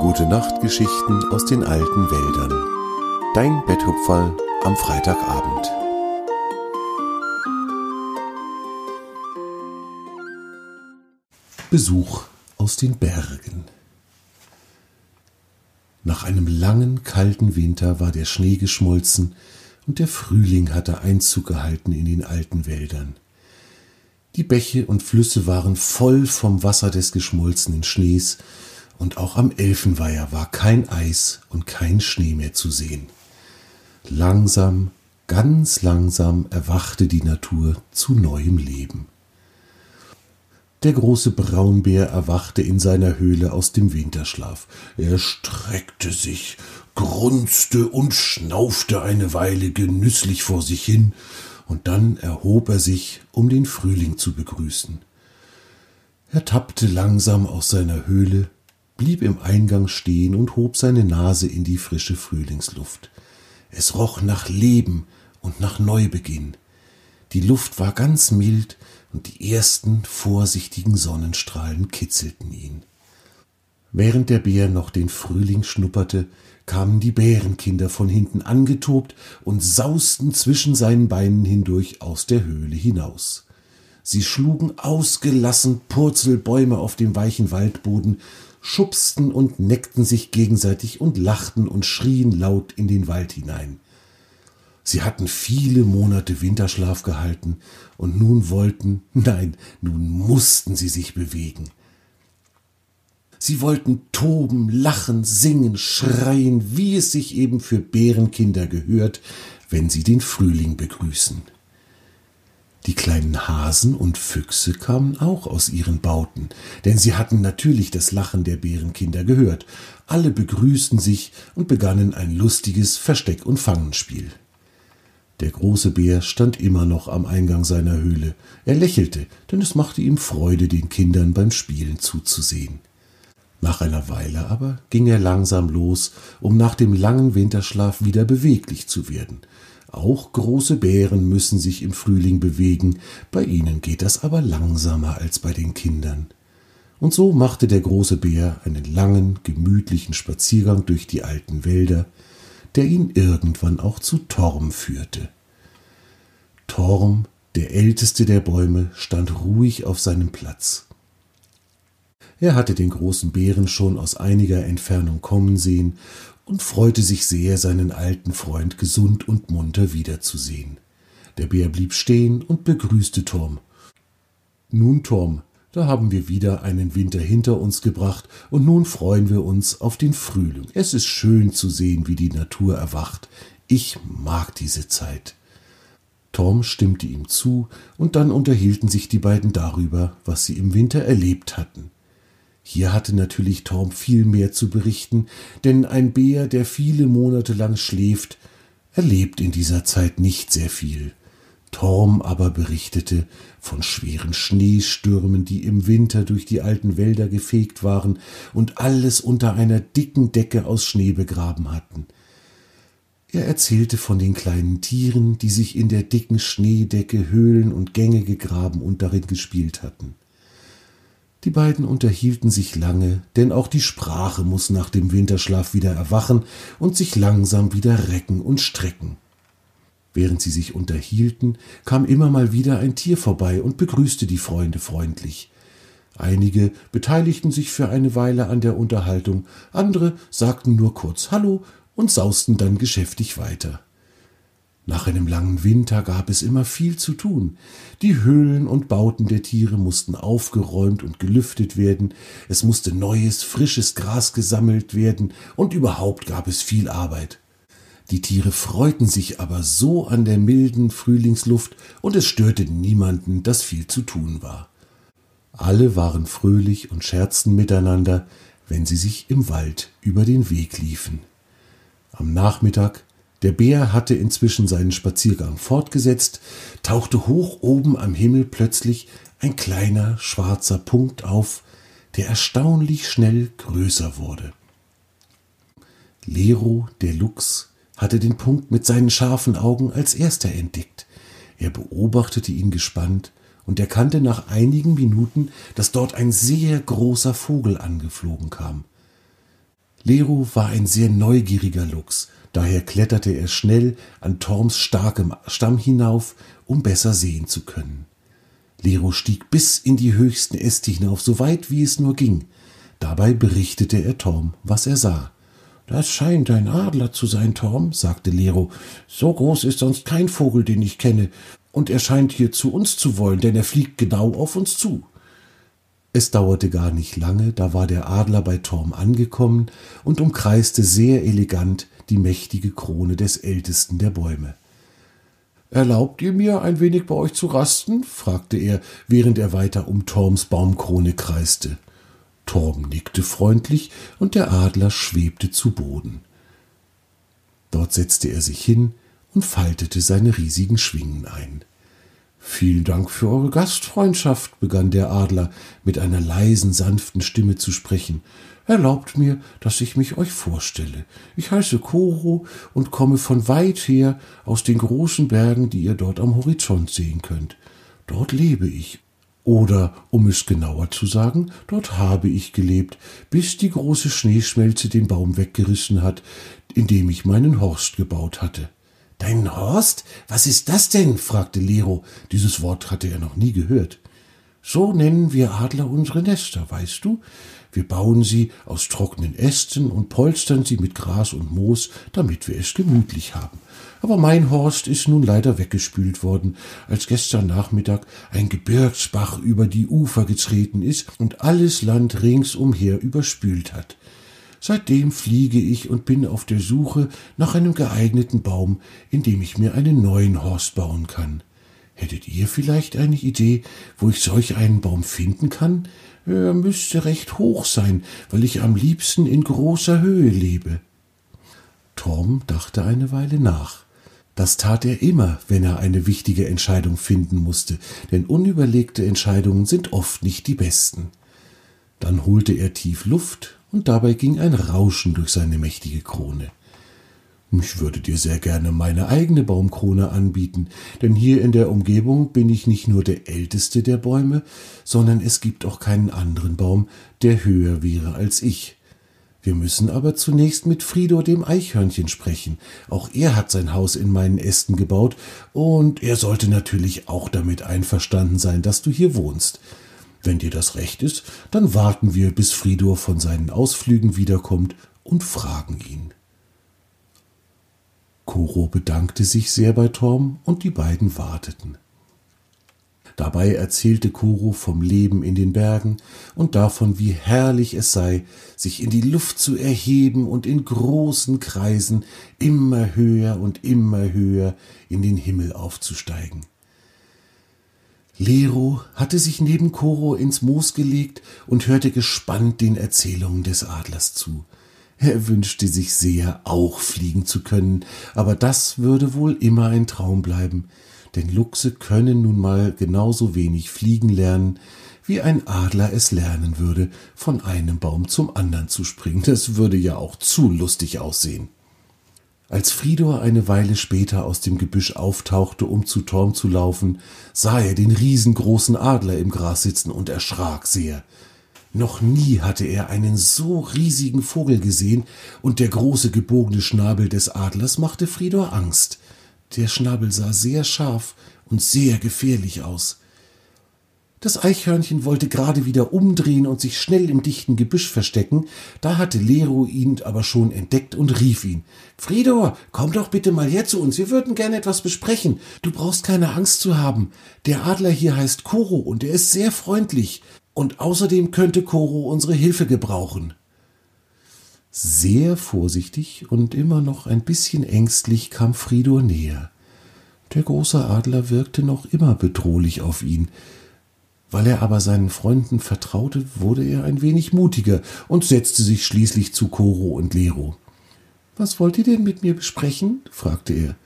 Gute Nachtgeschichten aus den alten Wäldern. Dein Betthupferl am Freitagabend. Besuch aus den Bergen. Nach einem langen, kalten Winter war der Schnee geschmolzen und der Frühling hatte Einzug gehalten in den alten Wäldern. Die Bäche und Flüsse waren voll vom Wasser des geschmolzenen Schnees, und auch am Elfenweiher war kein Eis und kein Schnee mehr zu sehen. Langsam, ganz langsam erwachte die Natur zu neuem Leben. Der große Braunbär erwachte in seiner Höhle aus dem Winterschlaf. Er streckte sich, grunzte und schnaufte eine Weile genüsslich vor sich hin, und dann erhob er sich, um den Frühling zu begrüßen. Er tappte langsam aus seiner Höhle, blieb im Eingang stehen und hob seine Nase in die frische Frühlingsluft. Es roch nach Leben und nach Neubeginn. Die Luft war ganz mild und die ersten vorsichtigen Sonnenstrahlen kitzelten ihn. Während der Bär noch den Frühling schnupperte, kamen die Bärenkinder von hinten angetobt und sausten zwischen seinen Beinen hindurch aus der Höhle hinaus. Sie schlugen ausgelassen Purzelbäume auf dem weichen Waldboden schubsten und neckten sich gegenseitig und lachten und schrien laut in den Wald hinein. Sie hatten viele Monate Winterschlaf gehalten, und nun wollten, nein, nun mussten sie sich bewegen. Sie wollten toben, lachen, singen, schreien, wie es sich eben für Bärenkinder gehört, wenn sie den Frühling begrüßen. Die kleinen Hasen und Füchse kamen auch aus ihren Bauten, denn sie hatten natürlich das Lachen der Bärenkinder gehört. Alle begrüßten sich und begannen ein lustiges Versteck- und Fangenspiel. Der große Bär stand immer noch am Eingang seiner Höhle. Er lächelte, denn es machte ihm Freude, den Kindern beim Spielen zuzusehen. Nach einer Weile aber ging er langsam los, um nach dem langen Winterschlaf wieder beweglich zu werden. Auch große Bären müssen sich im Frühling bewegen, bei ihnen geht das aber langsamer als bei den Kindern. Und so machte der große Bär einen langen, gemütlichen Spaziergang durch die alten Wälder, der ihn irgendwann auch zu Torm führte. Torm, der älteste der Bäume, stand ruhig auf seinem Platz. Er hatte den großen Bären schon aus einiger Entfernung kommen sehen und freute sich sehr, seinen alten Freund gesund und munter wiederzusehen. Der Bär blieb stehen und begrüßte Tom. Nun, Tom, da haben wir wieder einen Winter hinter uns gebracht, und nun freuen wir uns auf den Frühling. Es ist schön zu sehen, wie die Natur erwacht. Ich mag diese Zeit. Tom stimmte ihm zu, und dann unterhielten sich die beiden darüber, was sie im Winter erlebt hatten. Hier hatte natürlich Torm viel mehr zu berichten, denn ein Bär, der viele Monate lang schläft, erlebt in dieser Zeit nicht sehr viel. Torm aber berichtete von schweren Schneestürmen, die im Winter durch die alten Wälder gefegt waren und alles unter einer dicken Decke aus Schnee begraben hatten. Er erzählte von den kleinen Tieren, die sich in der dicken Schneedecke Höhlen und Gänge gegraben und darin gespielt hatten. Die beiden unterhielten sich lange, denn auch die Sprache muss nach dem Winterschlaf wieder erwachen und sich langsam wieder recken und strecken. Während sie sich unterhielten, kam immer mal wieder ein Tier vorbei und begrüßte die Freunde freundlich. Einige beteiligten sich für eine Weile an der Unterhaltung, andere sagten nur kurz Hallo und sausten dann geschäftig weiter. Nach einem langen Winter gab es immer viel zu tun. Die Höhlen und Bauten der Tiere mussten aufgeräumt und gelüftet werden, es musste neues, frisches Gras gesammelt werden, und überhaupt gab es viel Arbeit. Die Tiere freuten sich aber so an der milden Frühlingsluft, und es störte niemanden, dass viel zu tun war. Alle waren fröhlich und scherzten miteinander, wenn sie sich im Wald über den Weg liefen. Am Nachmittag der Bär hatte inzwischen seinen Spaziergang fortgesetzt, tauchte hoch oben am Himmel plötzlich ein kleiner schwarzer Punkt auf, der erstaunlich schnell größer wurde. Lero, der Luchs, hatte den Punkt mit seinen scharfen Augen als erster entdeckt. Er beobachtete ihn gespannt und erkannte nach einigen Minuten, dass dort ein sehr großer Vogel angeflogen kam. Lero war ein sehr neugieriger Luchs, daher kletterte er schnell an Torms starkem Stamm hinauf, um besser sehen zu können. Lero stieg bis in die höchsten Äste hinauf, so weit wie es nur ging. Dabei berichtete er Torm, was er sah. Das scheint ein Adler zu sein, Torm, sagte Lero. So groß ist sonst kein Vogel, den ich kenne, und er scheint hier zu uns zu wollen, denn er fliegt genau auf uns zu. Es dauerte gar nicht lange, da war der Adler bei Torm angekommen und umkreiste sehr elegant die mächtige Krone des ältesten der Bäume. Erlaubt ihr mir, ein wenig bei euch zu rasten? fragte er, während er weiter um Torms Baumkrone kreiste. Torm nickte freundlich und der Adler schwebte zu Boden. Dort setzte er sich hin und faltete seine riesigen Schwingen ein. Vielen Dank für eure Gastfreundschaft, begann der Adler mit einer leisen, sanften Stimme zu sprechen. Erlaubt mir, dass ich mich euch vorstelle. Ich heiße Koro und komme von weit her aus den großen Bergen, die ihr dort am Horizont sehen könnt. Dort lebe ich. Oder, um es genauer zu sagen, dort habe ich gelebt, bis die große Schneeschmelze den Baum weggerissen hat, in dem ich meinen Horst gebaut hatte. Dein Horst? Was ist das denn? fragte Lero. Dieses Wort hatte er noch nie gehört. So nennen wir Adler unsere Nester, weißt du? Wir bauen sie aus trockenen Ästen und polstern sie mit Gras und Moos, damit wir es gemütlich haben. Aber mein Horst ist nun leider weggespült worden, als gestern Nachmittag ein Gebirgsbach über die Ufer getreten ist und alles Land ringsumher überspült hat. Seitdem fliege ich und bin auf der Suche nach einem geeigneten Baum, in dem ich mir einen neuen Horst bauen kann. Hättet ihr vielleicht eine Idee, wo ich solch einen Baum finden kann? Er müsste recht hoch sein, weil ich am liebsten in großer Höhe lebe. Tom dachte eine Weile nach. Das tat er immer, wenn er eine wichtige Entscheidung finden musste, denn unüberlegte Entscheidungen sind oft nicht die besten. Dann holte er tief Luft und dabei ging ein Rauschen durch seine mächtige Krone. Ich würde dir sehr gerne meine eigene Baumkrone anbieten, denn hier in der Umgebung bin ich nicht nur der älteste der Bäume, sondern es gibt auch keinen anderen Baum, der höher wäre als ich. Wir müssen aber zunächst mit Fridor dem Eichhörnchen sprechen. Auch er hat sein Haus in meinen Ästen gebaut, und er sollte natürlich auch damit einverstanden sein, dass du hier wohnst. Wenn dir das recht ist, dann warten wir, bis Fridor von seinen Ausflügen wiederkommt und fragen ihn. Koro bedankte sich sehr bei Torm und die beiden warteten. Dabei erzählte Koro vom Leben in den Bergen und davon, wie herrlich es sei, sich in die Luft zu erheben und in großen Kreisen immer höher und immer höher in den Himmel aufzusteigen. Lero hatte sich neben Koro ins Moos gelegt und hörte gespannt den Erzählungen des Adlers zu. Er wünschte sich sehr, auch fliegen zu können, aber das würde wohl immer ein Traum bleiben, denn Luchse können nun mal genauso wenig fliegen lernen, wie ein Adler es lernen würde, von einem Baum zum anderen zu springen. Das würde ja auch zu lustig aussehen. Als Fridor eine Weile später aus dem Gebüsch auftauchte, um zu Torm zu laufen, sah er den riesengroßen Adler im Gras sitzen und erschrak sehr. Noch nie hatte er einen so riesigen Vogel gesehen, und der große gebogene Schnabel des Adlers machte Fridor Angst. Der Schnabel sah sehr scharf und sehr gefährlich aus. Das Eichhörnchen wollte gerade wieder umdrehen und sich schnell im dichten Gebüsch verstecken, da hatte Lero ihn aber schon entdeckt und rief ihn. Fridor, komm doch bitte mal her zu uns, wir würden gerne etwas besprechen. Du brauchst keine Angst zu haben. Der Adler hier heißt Koro und er ist sehr freundlich. Und außerdem könnte Koro unsere Hilfe gebrauchen. Sehr vorsichtig und immer noch ein bisschen ängstlich kam Fridor näher. Der große Adler wirkte noch immer bedrohlich auf ihn, weil er aber seinen Freunden vertraute, wurde er ein wenig mutiger und setzte sich schließlich zu Koro und Lero. Was wollt ihr denn mit mir besprechen? fragte er.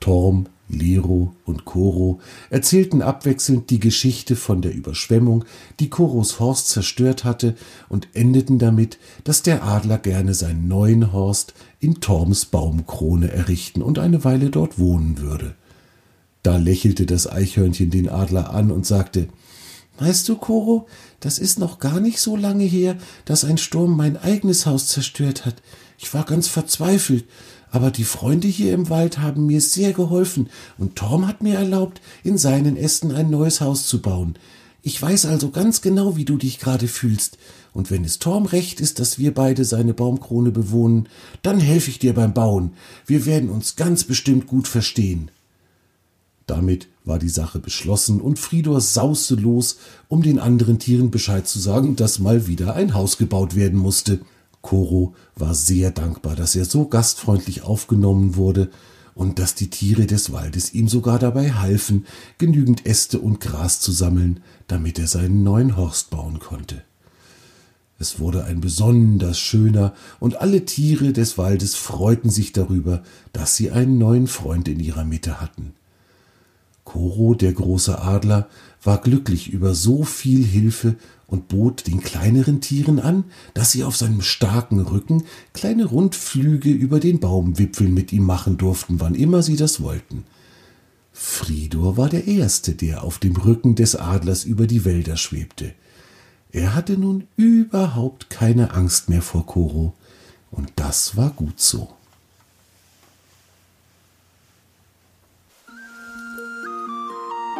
Torm, Lero und Koro erzählten abwechselnd die Geschichte von der Überschwemmung, die Koros Horst zerstört hatte, und endeten damit, dass der Adler gerne seinen neuen Horst in Torms Baumkrone errichten und eine Weile dort wohnen würde. Da lächelte das Eichhörnchen den Adler an und sagte Weißt du, Koro, das ist noch gar nicht so lange her, dass ein Sturm mein eigenes Haus zerstört hat. Ich war ganz verzweifelt, aber die Freunde hier im Wald haben mir sehr geholfen und Torm hat mir erlaubt, in seinen Ästen ein neues Haus zu bauen. Ich weiß also ganz genau, wie du dich gerade fühlst. Und wenn es Torm recht ist, dass wir beide seine Baumkrone bewohnen, dann helfe ich dir beim Bauen. Wir werden uns ganz bestimmt gut verstehen. Damit war die Sache beschlossen und Fridor sauste los, um den anderen Tieren Bescheid zu sagen, dass mal wieder ein Haus gebaut werden musste. Koro war sehr dankbar, dass er so gastfreundlich aufgenommen wurde und dass die Tiere des Waldes ihm sogar dabei halfen, genügend Äste und Gras zu sammeln, damit er seinen neuen Horst bauen konnte. Es wurde ein besonders schöner, und alle Tiere des Waldes freuten sich darüber, dass sie einen neuen Freund in ihrer Mitte hatten. Koro, der große Adler, war glücklich über so viel Hilfe und bot den kleineren Tieren an, dass sie auf seinem starken Rücken kleine Rundflüge über den Baumwipfeln mit ihm machen durften, wann immer sie das wollten. Fridor war der Erste, der auf dem Rücken des Adlers über die Wälder schwebte. Er hatte nun überhaupt keine Angst mehr vor Koro, und das war gut so.